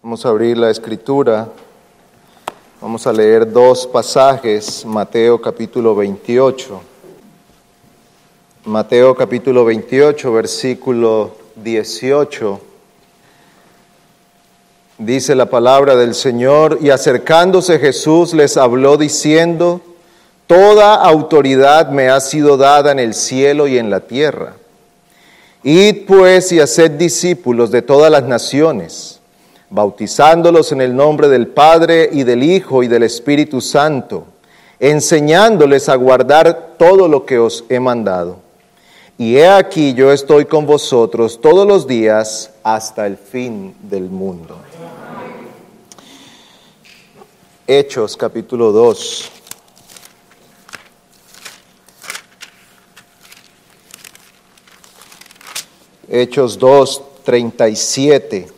Vamos a abrir la escritura. Vamos a leer dos pasajes, Mateo capítulo 28. Mateo capítulo 28, versículo 18. Dice la palabra del Señor, y acercándose Jesús les habló diciendo, Toda autoridad me ha sido dada en el cielo y en la tierra. Id pues y haced discípulos de todas las naciones, bautizándolos en el nombre del Padre y del Hijo y del Espíritu Santo, enseñándoles a guardar todo lo que os he mandado. Y he aquí yo estoy con vosotros todos los días hasta el fin del mundo. Hechos capítulo 2. Hechos 2, 37.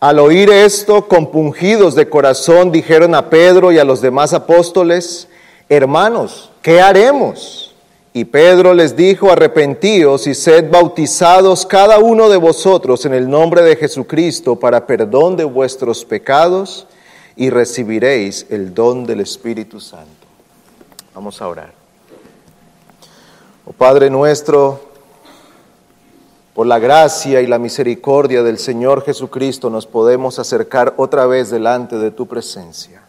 Al oír esto, compungidos de corazón, dijeron a Pedro y a los demás apóstoles, hermanos, ¿qué haremos? Y Pedro les dijo, arrepentíos y sed bautizados cada uno de vosotros en el nombre de Jesucristo para perdón de vuestros pecados y recibiréis el don del Espíritu Santo. Vamos a orar. Oh Padre nuestro, por la gracia y la misericordia del Señor Jesucristo nos podemos acercar otra vez delante de tu presencia.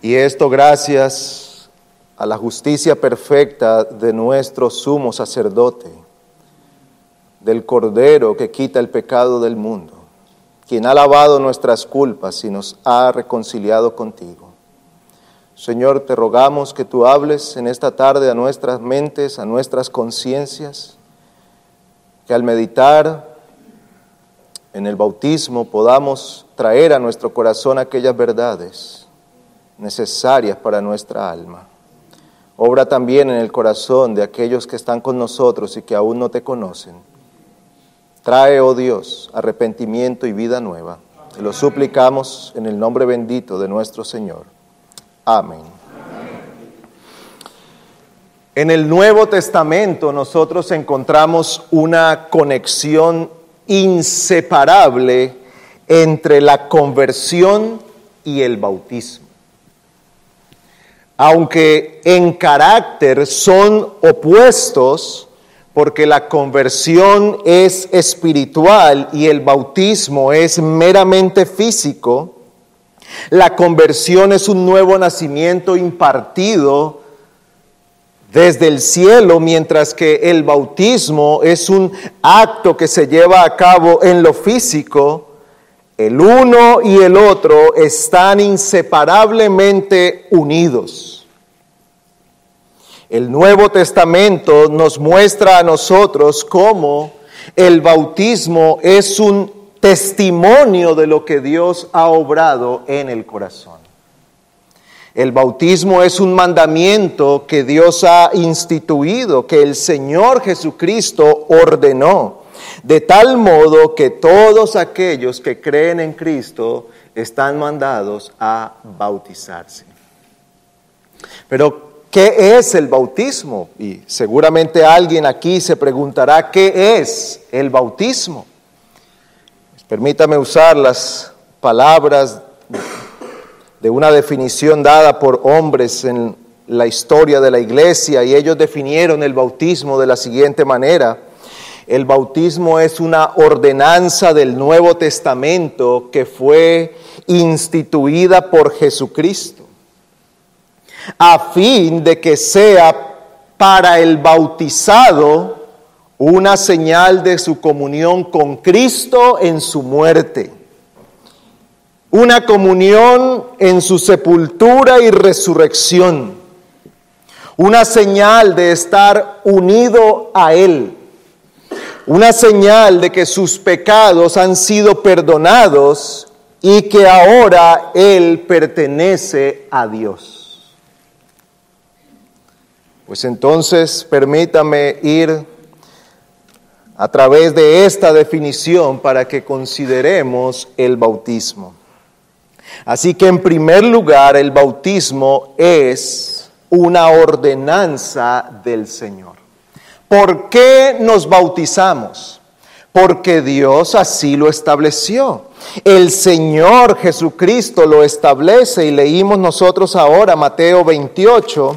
Y esto gracias a la justicia perfecta de nuestro sumo sacerdote, del Cordero que quita el pecado del mundo quien ha lavado nuestras culpas y nos ha reconciliado contigo. Señor, te rogamos que tú hables en esta tarde a nuestras mentes, a nuestras conciencias, que al meditar en el bautismo podamos traer a nuestro corazón aquellas verdades necesarias para nuestra alma. Obra también en el corazón de aquellos que están con nosotros y que aún no te conocen Trae, oh Dios, arrepentimiento y vida nueva. Te lo suplicamos en el nombre bendito de nuestro Señor. Amén. En el Nuevo Testamento nosotros encontramos una conexión inseparable entre la conversión y el bautismo. Aunque en carácter son opuestos, porque la conversión es espiritual y el bautismo es meramente físico, la conversión es un nuevo nacimiento impartido desde el cielo, mientras que el bautismo es un acto que se lleva a cabo en lo físico, el uno y el otro están inseparablemente unidos. El Nuevo Testamento nos muestra a nosotros cómo el bautismo es un testimonio de lo que Dios ha obrado en el corazón. El bautismo es un mandamiento que Dios ha instituido, que el Señor Jesucristo ordenó, de tal modo que todos aquellos que creen en Cristo están mandados a bautizarse. Pero ¿Qué es el bautismo? Y seguramente alguien aquí se preguntará, ¿qué es el bautismo? Permítame usar las palabras de una definición dada por hombres en la historia de la iglesia y ellos definieron el bautismo de la siguiente manera. El bautismo es una ordenanza del Nuevo Testamento que fue instituida por Jesucristo a fin de que sea para el bautizado una señal de su comunión con Cristo en su muerte, una comunión en su sepultura y resurrección, una señal de estar unido a Él, una señal de que sus pecados han sido perdonados y que ahora Él pertenece a Dios. Pues entonces permítame ir a través de esta definición para que consideremos el bautismo. Así que en primer lugar el bautismo es una ordenanza del Señor. ¿Por qué nos bautizamos? Porque Dios así lo estableció. El Señor Jesucristo lo establece y leímos nosotros ahora Mateo 28,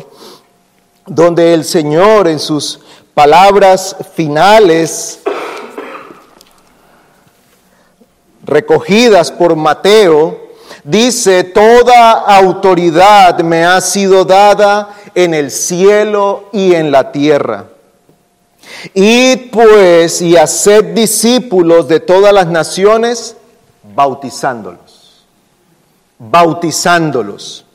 donde el Señor en sus palabras finales recogidas por Mateo, dice, toda autoridad me ha sido dada en el cielo y en la tierra. Id pues y haced discípulos de todas las naciones, bautizándolos, bautizándolos,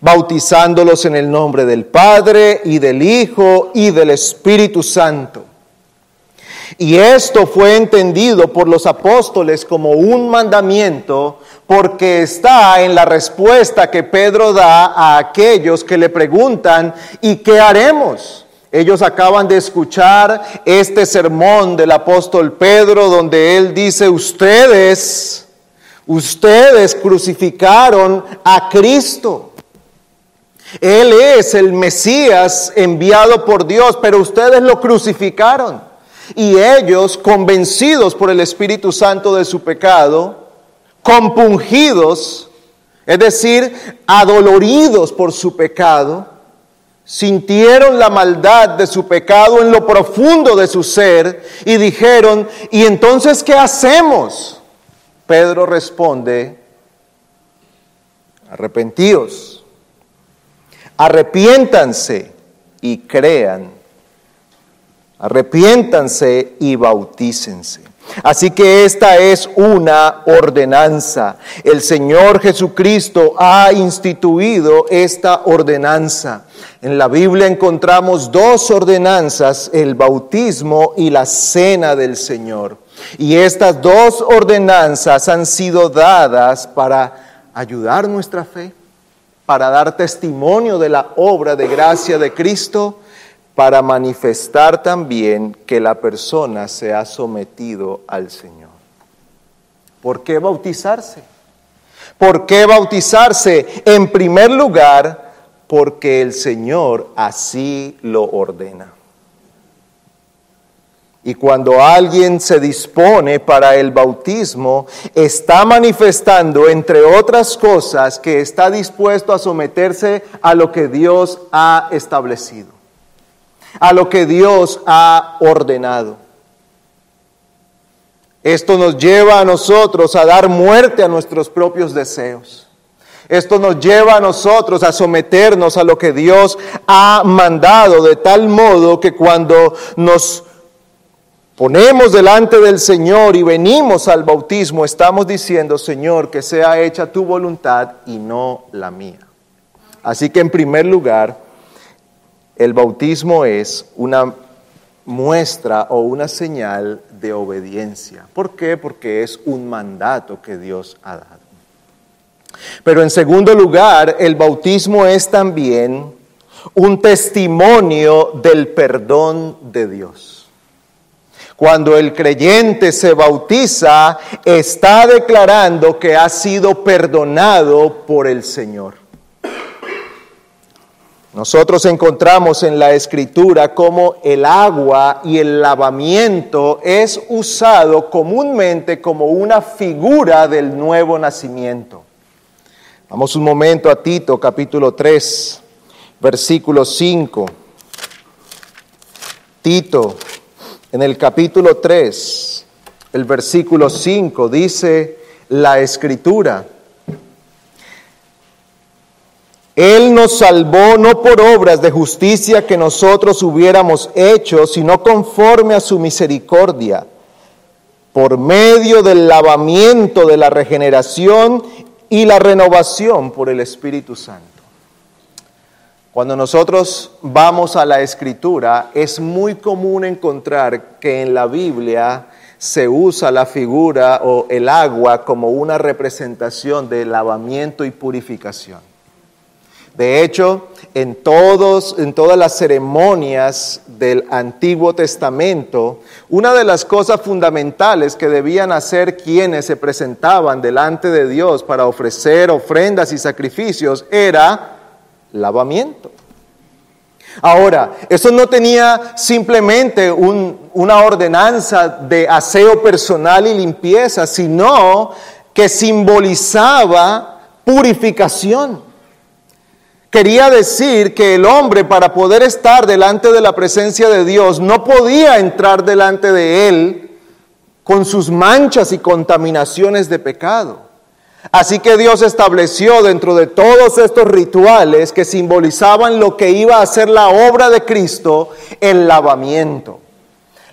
bautizándolos en el nombre del Padre y del Hijo y del Espíritu Santo y esto fue entendido por los apóstoles como un mandamiento porque está en la respuesta que Pedro da a aquellos que le preguntan, ¿y qué haremos? Ellos acaban de escuchar este sermón del apóstol Pedro donde él dice, ustedes, ustedes crucificaron a Cristo. Él es el Mesías enviado por Dios, pero ustedes lo crucificaron. Y ellos, convencidos por el Espíritu Santo de su pecado, compungidos, es decir, adoloridos por su pecado, sintieron la maldad de su pecado en lo profundo de su ser y dijeron, ¿y entonces qué hacemos? Pedro responde, arrepentíos, arrepiéntanse y crean Arrepiéntanse y bautícense. Así que esta es una ordenanza. El Señor Jesucristo ha instituido esta ordenanza. En la Biblia encontramos dos ordenanzas, el bautismo y la cena del Señor. Y estas dos ordenanzas han sido dadas para ayudar nuestra fe, para dar testimonio de la obra de gracia de Cristo para manifestar también que la persona se ha sometido al Señor. ¿Por qué bautizarse? ¿Por qué bautizarse? En primer lugar, porque el Señor así lo ordena. Y cuando alguien se dispone para el bautismo, está manifestando, entre otras cosas, que está dispuesto a someterse a lo que Dios ha establecido a lo que Dios ha ordenado. Esto nos lleva a nosotros a dar muerte a nuestros propios deseos. Esto nos lleva a nosotros a someternos a lo que Dios ha mandado, de tal modo que cuando nos ponemos delante del Señor y venimos al bautismo, estamos diciendo, Señor, que sea hecha tu voluntad y no la mía. Así que en primer lugar, el bautismo es una muestra o una señal de obediencia. ¿Por qué? Porque es un mandato que Dios ha dado. Pero en segundo lugar, el bautismo es también un testimonio del perdón de Dios. Cuando el creyente se bautiza, está declarando que ha sido perdonado por el Señor. Nosotros encontramos en la escritura cómo el agua y el lavamiento es usado comúnmente como una figura del nuevo nacimiento. Vamos un momento a Tito capítulo 3, versículo 5. Tito, en el capítulo 3, el versículo 5 dice la escritura. Él nos salvó no por obras de justicia que nosotros hubiéramos hecho, sino conforme a su misericordia, por medio del lavamiento de la regeneración y la renovación por el Espíritu Santo. Cuando nosotros vamos a la escritura, es muy común encontrar que en la Biblia se usa la figura o el agua como una representación de lavamiento y purificación. De hecho, en, todos, en todas las ceremonias del Antiguo Testamento, una de las cosas fundamentales que debían hacer quienes se presentaban delante de Dios para ofrecer ofrendas y sacrificios era lavamiento. Ahora, eso no tenía simplemente una ordenanza de aseo personal y limpieza, sino que simbolizaba purificación. Quería decir que el hombre para poder estar delante de la presencia de Dios no podía entrar delante de Él con sus manchas y contaminaciones de pecado. Así que Dios estableció dentro de todos estos rituales que simbolizaban lo que iba a ser la obra de Cristo, el lavamiento.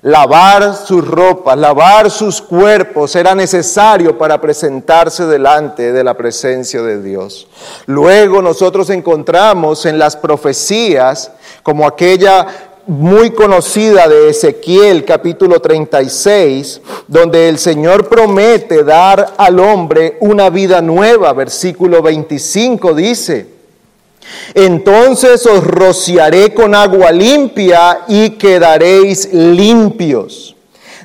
Lavar sus ropas, lavar sus cuerpos era necesario para presentarse delante de la presencia de Dios. Luego nosotros encontramos en las profecías, como aquella muy conocida de Ezequiel capítulo 36, donde el Señor promete dar al hombre una vida nueva. Versículo 25 dice, entonces os rociaré con agua limpia y quedaréis limpios.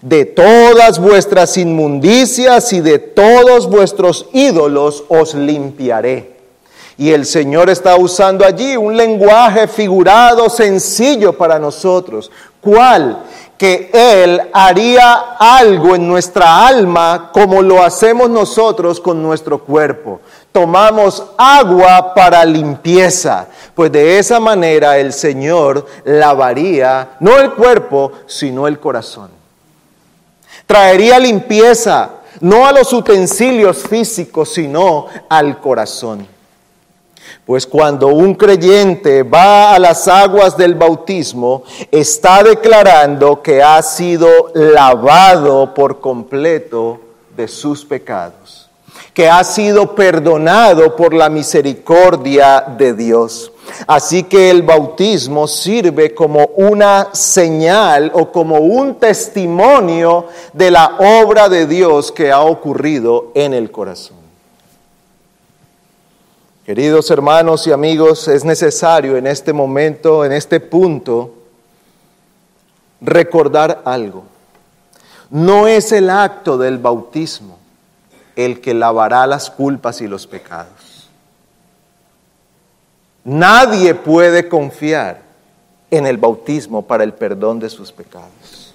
De todas vuestras inmundicias y de todos vuestros ídolos os limpiaré. Y el Señor está usando allí un lenguaje figurado sencillo para nosotros. ¿Cuál? Que Él haría algo en nuestra alma como lo hacemos nosotros con nuestro cuerpo. Tomamos agua para limpieza, pues de esa manera el Señor lavaría no el cuerpo, sino el corazón. Traería limpieza no a los utensilios físicos, sino al corazón. Pues cuando un creyente va a las aguas del bautismo, está declarando que ha sido lavado por completo de sus pecados, que ha sido perdonado por la misericordia de Dios. Así que el bautismo sirve como una señal o como un testimonio de la obra de Dios que ha ocurrido en el corazón. Queridos hermanos y amigos, es necesario en este momento, en este punto, recordar algo. No es el acto del bautismo el que lavará las culpas y los pecados. Nadie puede confiar en el bautismo para el perdón de sus pecados.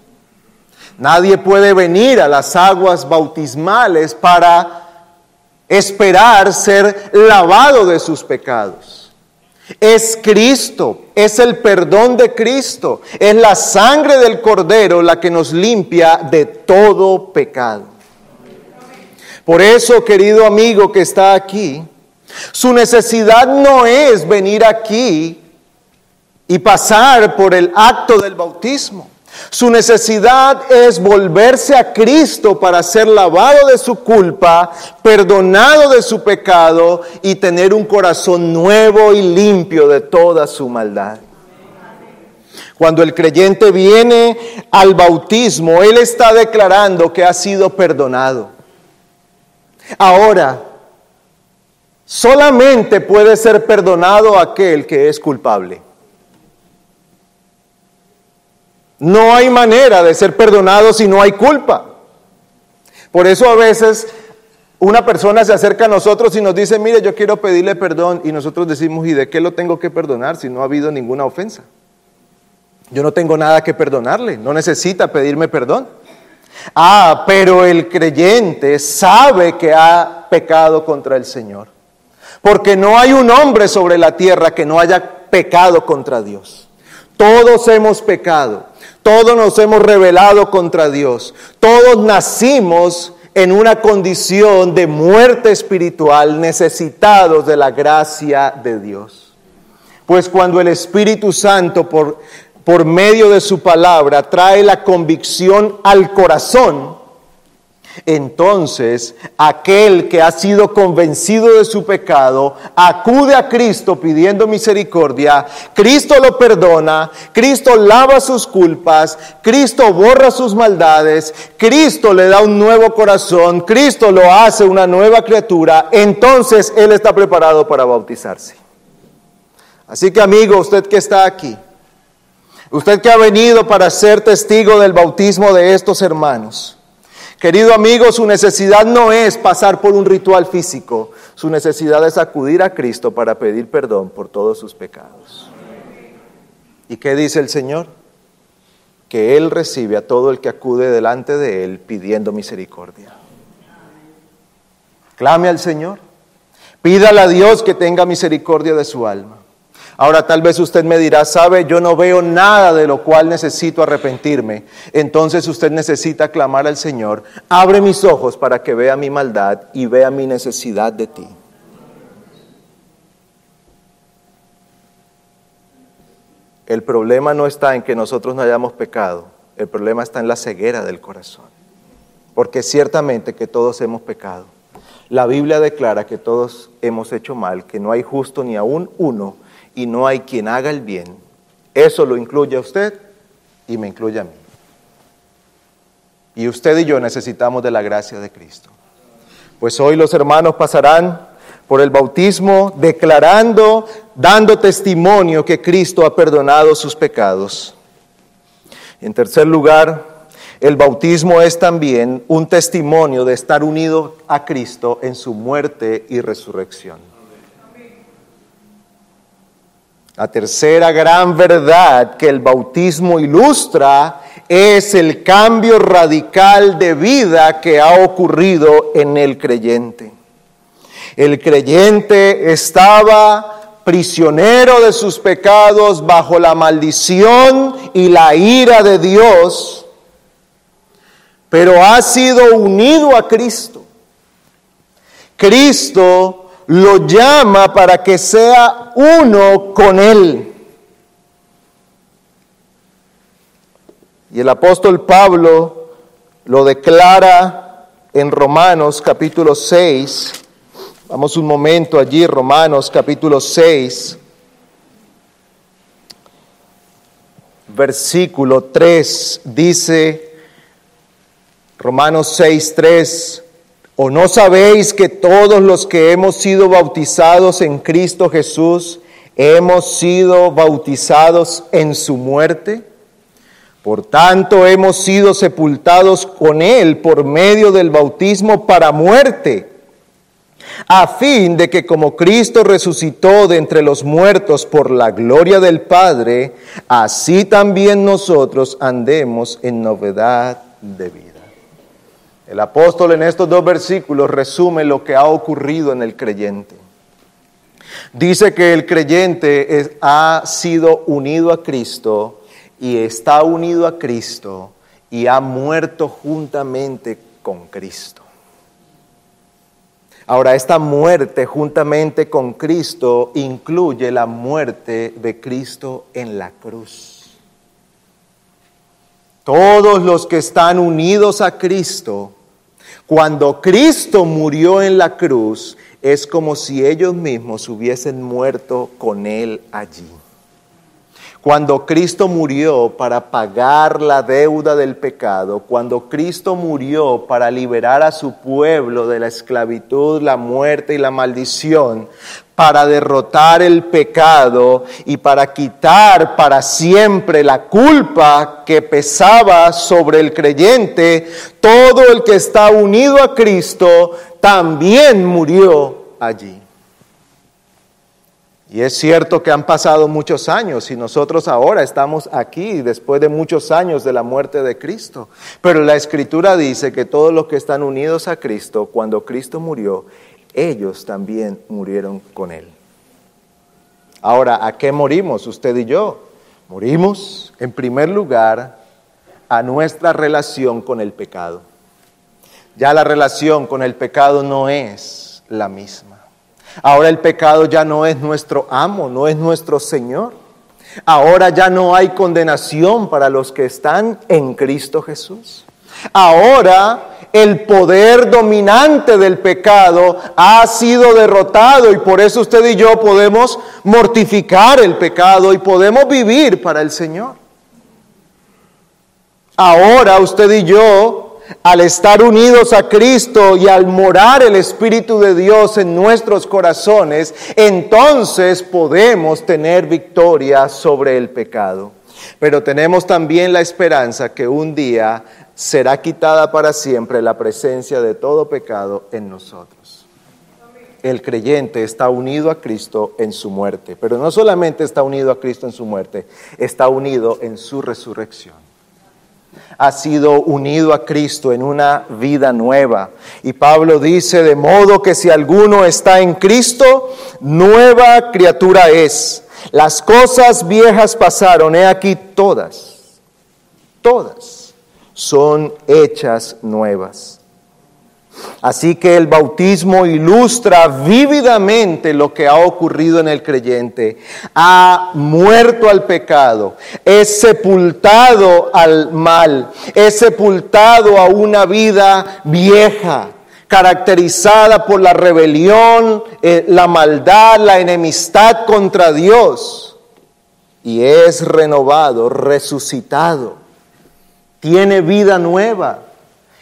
Nadie puede venir a las aguas bautismales para esperar ser lavado de sus pecados. Es Cristo, es el perdón de Cristo, es la sangre del Cordero la que nos limpia de todo pecado. Por eso, querido amigo que está aquí, su necesidad no es venir aquí y pasar por el acto del bautismo. Su necesidad es volverse a Cristo para ser lavado de su culpa, perdonado de su pecado y tener un corazón nuevo y limpio de toda su maldad. Cuando el creyente viene al bautismo, él está declarando que ha sido perdonado. Ahora, solamente puede ser perdonado aquel que es culpable. No hay manera de ser perdonado si no hay culpa. Por eso a veces una persona se acerca a nosotros y nos dice, mire, yo quiero pedirle perdón. Y nosotros decimos, ¿y de qué lo tengo que perdonar si no ha habido ninguna ofensa? Yo no tengo nada que perdonarle, no necesita pedirme perdón. Ah, pero el creyente sabe que ha pecado contra el Señor. Porque no hay un hombre sobre la tierra que no haya pecado contra Dios. Todos hemos pecado. Todos nos hemos rebelado contra Dios. Todos nacimos en una condición de muerte espiritual, necesitados de la gracia de Dios. Pues cuando el Espíritu Santo, por, por medio de su palabra, trae la convicción al corazón, entonces, aquel que ha sido convencido de su pecado acude a Cristo pidiendo misericordia, Cristo lo perdona, Cristo lava sus culpas, Cristo borra sus maldades, Cristo le da un nuevo corazón, Cristo lo hace una nueva criatura, entonces Él está preparado para bautizarse. Así que amigo, usted que está aquí, usted que ha venido para ser testigo del bautismo de estos hermanos, Querido amigo, su necesidad no es pasar por un ritual físico, su necesidad es acudir a Cristo para pedir perdón por todos sus pecados. ¿Y qué dice el Señor? Que Él recibe a todo el que acude delante de Él pidiendo misericordia. Clame al Señor. Pídale a Dios que tenga misericordia de su alma. Ahora tal vez usted me dirá, sabe, yo no veo nada de lo cual necesito arrepentirme. Entonces usted necesita clamar al Señor, abre mis ojos para que vea mi maldad y vea mi necesidad de ti. El problema no está en que nosotros no hayamos pecado, el problema está en la ceguera del corazón. Porque ciertamente que todos hemos pecado. La Biblia declara que todos hemos hecho mal, que no hay justo ni aún uno y no hay quien haga el bien. Eso lo incluye a usted y me incluye a mí. Y usted y yo necesitamos de la gracia de Cristo. Pues hoy los hermanos pasarán por el bautismo declarando, dando testimonio que Cristo ha perdonado sus pecados. En tercer lugar, el bautismo es también un testimonio de estar unido a Cristo en su muerte y resurrección. La tercera gran verdad que el bautismo ilustra es el cambio radical de vida que ha ocurrido en el creyente. El creyente estaba prisionero de sus pecados bajo la maldición y la ira de Dios pero ha sido unido a Cristo. Cristo lo llama para que sea uno con Él. Y el apóstol Pablo lo declara en Romanos capítulo 6. Vamos un momento allí, Romanos capítulo 6, versículo 3, dice, Romanos 6:3, ¿o no sabéis que todos los que hemos sido bautizados en Cristo Jesús hemos sido bautizados en su muerte? Por tanto, hemos sido sepultados con Él por medio del bautismo para muerte, a fin de que como Cristo resucitó de entre los muertos por la gloria del Padre, así también nosotros andemos en novedad de vida. El apóstol en estos dos versículos resume lo que ha ocurrido en el creyente. Dice que el creyente ha sido unido a Cristo y está unido a Cristo y ha muerto juntamente con Cristo. Ahora, esta muerte juntamente con Cristo incluye la muerte de Cristo en la cruz. Todos los que están unidos a Cristo cuando Cristo murió en la cruz, es como si ellos mismos hubiesen muerto con Él allí. Cuando Cristo murió para pagar la deuda del pecado, cuando Cristo murió para liberar a su pueblo de la esclavitud, la muerte y la maldición, para derrotar el pecado y para quitar para siempre la culpa que pesaba sobre el creyente, todo el que está unido a Cristo también murió allí. Y es cierto que han pasado muchos años y nosotros ahora estamos aquí después de muchos años de la muerte de Cristo. Pero la escritura dice que todos los que están unidos a Cristo, cuando Cristo murió, ellos también murieron con Él. Ahora, ¿a qué morimos usted y yo? Morimos, en primer lugar, a nuestra relación con el pecado. Ya la relación con el pecado no es la misma. Ahora el pecado ya no es nuestro amo, no es nuestro Señor. Ahora ya no hay condenación para los que están en Cristo Jesús. Ahora el poder dominante del pecado ha sido derrotado y por eso usted y yo podemos mortificar el pecado y podemos vivir para el Señor. Ahora usted y yo, al estar unidos a Cristo y al morar el Espíritu de Dios en nuestros corazones, entonces podemos tener victoria sobre el pecado. Pero tenemos también la esperanza que un día será quitada para siempre la presencia de todo pecado en nosotros. el creyente está unido a Cristo en su muerte, pero no solamente está unido a Cristo en su muerte, está unido en su resurrección. Ha sido unido a Cristo en una vida nueva. Y Pablo dice, de modo que si alguno está en Cristo, nueva criatura es. Las cosas viejas pasaron, he aquí todas, todas son hechas nuevas. Así que el bautismo ilustra vívidamente lo que ha ocurrido en el creyente. Ha muerto al pecado, es sepultado al mal, es sepultado a una vida vieja, caracterizada por la rebelión, eh, la maldad, la enemistad contra Dios. Y es renovado, resucitado. Tiene vida nueva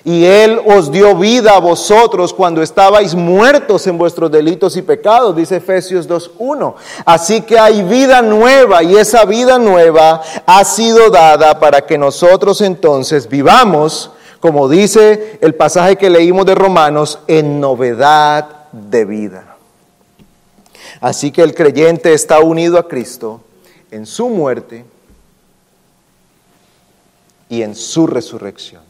y Él os dio vida a vosotros cuando estabais muertos en vuestros delitos y pecados, dice Efesios 2.1. Así que hay vida nueva y esa vida nueva ha sido dada para que nosotros entonces vivamos, como dice el pasaje que leímos de Romanos, en novedad de vida. Así que el creyente está unido a Cristo en su muerte y en su resurrección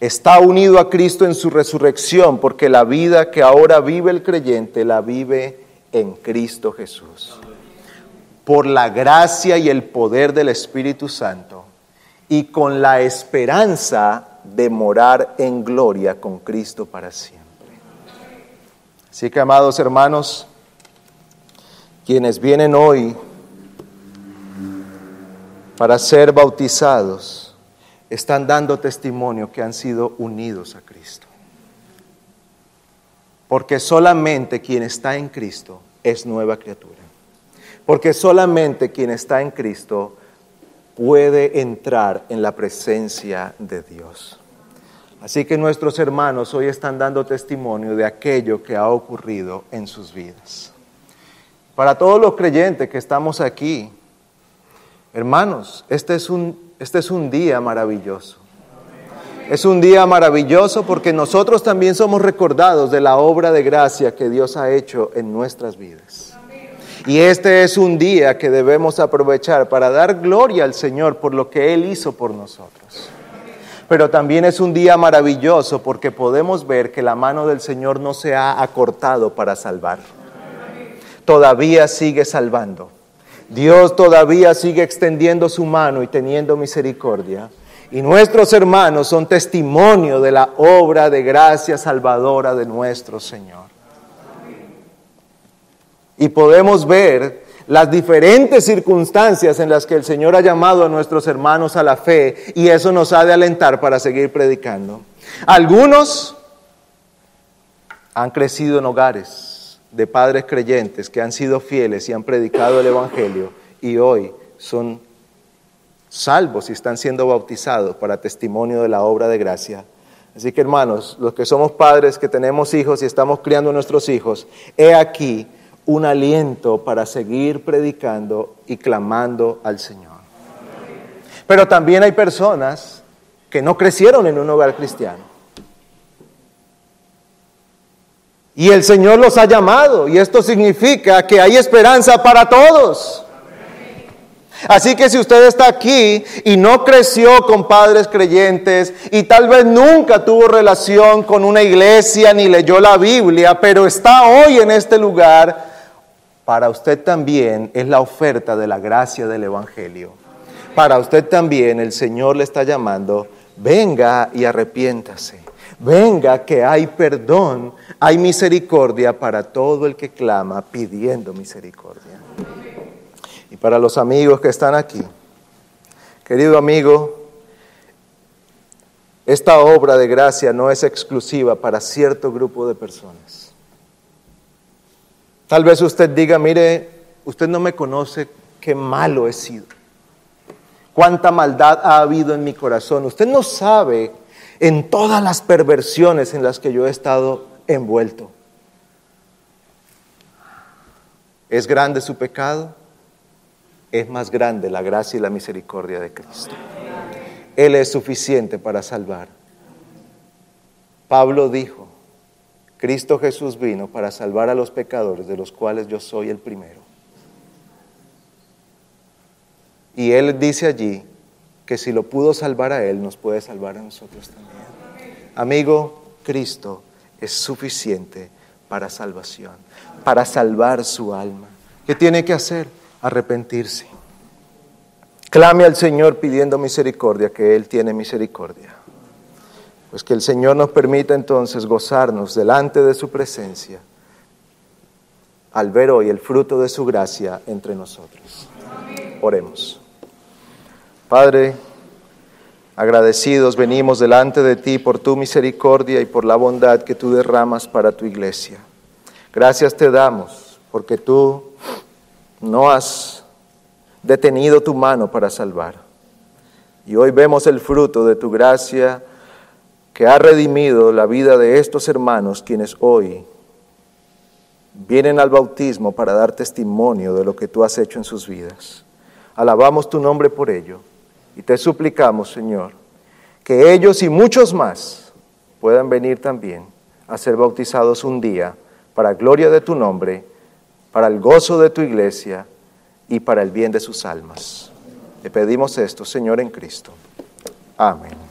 está unido a Cristo en su resurrección, porque la vida que ahora vive el creyente la vive en Cristo Jesús. Por la gracia y el poder del Espíritu Santo y con la esperanza de morar en gloria con Cristo para siempre. Así que, amados hermanos, quienes vienen hoy para ser bautizados, están dando testimonio que han sido unidos a Cristo. Porque solamente quien está en Cristo es nueva criatura. Porque solamente quien está en Cristo puede entrar en la presencia de Dios. Así que nuestros hermanos hoy están dando testimonio de aquello que ha ocurrido en sus vidas. Para todos los creyentes que estamos aquí, hermanos, este es un este es un día maravilloso. Es un día maravilloso porque nosotros también somos recordados de la obra de gracia que Dios ha hecho en nuestras vidas. Y este es un día que debemos aprovechar para dar gloria al Señor por lo que Él hizo por nosotros. Pero también es un día maravilloso porque podemos ver que la mano del Señor no se ha acortado para salvar. Todavía sigue salvando. Dios todavía sigue extendiendo su mano y teniendo misericordia. Y nuestros hermanos son testimonio de la obra de gracia salvadora de nuestro Señor. Y podemos ver las diferentes circunstancias en las que el Señor ha llamado a nuestros hermanos a la fe y eso nos ha de alentar para seguir predicando. Algunos han crecido en hogares de padres creyentes que han sido fieles y han predicado el Evangelio y hoy son salvos y están siendo bautizados para testimonio de la obra de gracia. Así que hermanos, los que somos padres, que tenemos hijos y estamos criando a nuestros hijos, he aquí un aliento para seguir predicando y clamando al Señor. Pero también hay personas que no crecieron en un hogar cristiano Y el Señor los ha llamado y esto significa que hay esperanza para todos. Así que si usted está aquí y no creció con padres creyentes y tal vez nunca tuvo relación con una iglesia ni leyó la Biblia, pero está hoy en este lugar, para usted también es la oferta de la gracia del Evangelio. Para usted también el Señor le está llamando, venga y arrepiéntase. Venga que hay perdón, hay misericordia para todo el que clama pidiendo misericordia. Y para los amigos que están aquí, querido amigo, esta obra de gracia no es exclusiva para cierto grupo de personas. Tal vez usted diga, mire, usted no me conoce, qué malo he sido. Cuánta maldad ha habido en mi corazón. Usted no sabe en todas las perversiones en las que yo he estado envuelto. ¿Es grande su pecado? Es más grande la gracia y la misericordia de Cristo. Él es suficiente para salvar. Pablo dijo, Cristo Jesús vino para salvar a los pecadores, de los cuales yo soy el primero. Y Él dice allí que si lo pudo salvar a Él, nos puede salvar a nosotros también. Amigo, Cristo es suficiente para salvación, para salvar su alma. ¿Qué tiene que hacer? Arrepentirse. Clame al Señor pidiendo misericordia, que Él tiene misericordia. Pues que el Señor nos permita entonces gozarnos delante de su presencia al ver hoy el fruto de su gracia entre nosotros. Oremos. Padre, agradecidos venimos delante de ti por tu misericordia y por la bondad que tú derramas para tu iglesia. Gracias te damos porque tú no has detenido tu mano para salvar. Y hoy vemos el fruto de tu gracia que ha redimido la vida de estos hermanos quienes hoy vienen al bautismo para dar testimonio de lo que tú has hecho en sus vidas. Alabamos tu nombre por ello y te suplicamos, Señor, que ellos y muchos más puedan venir también a ser bautizados un día para gloria de tu nombre, para el gozo de tu iglesia y para el bien de sus almas. Te pedimos esto, Señor, en Cristo. Amén.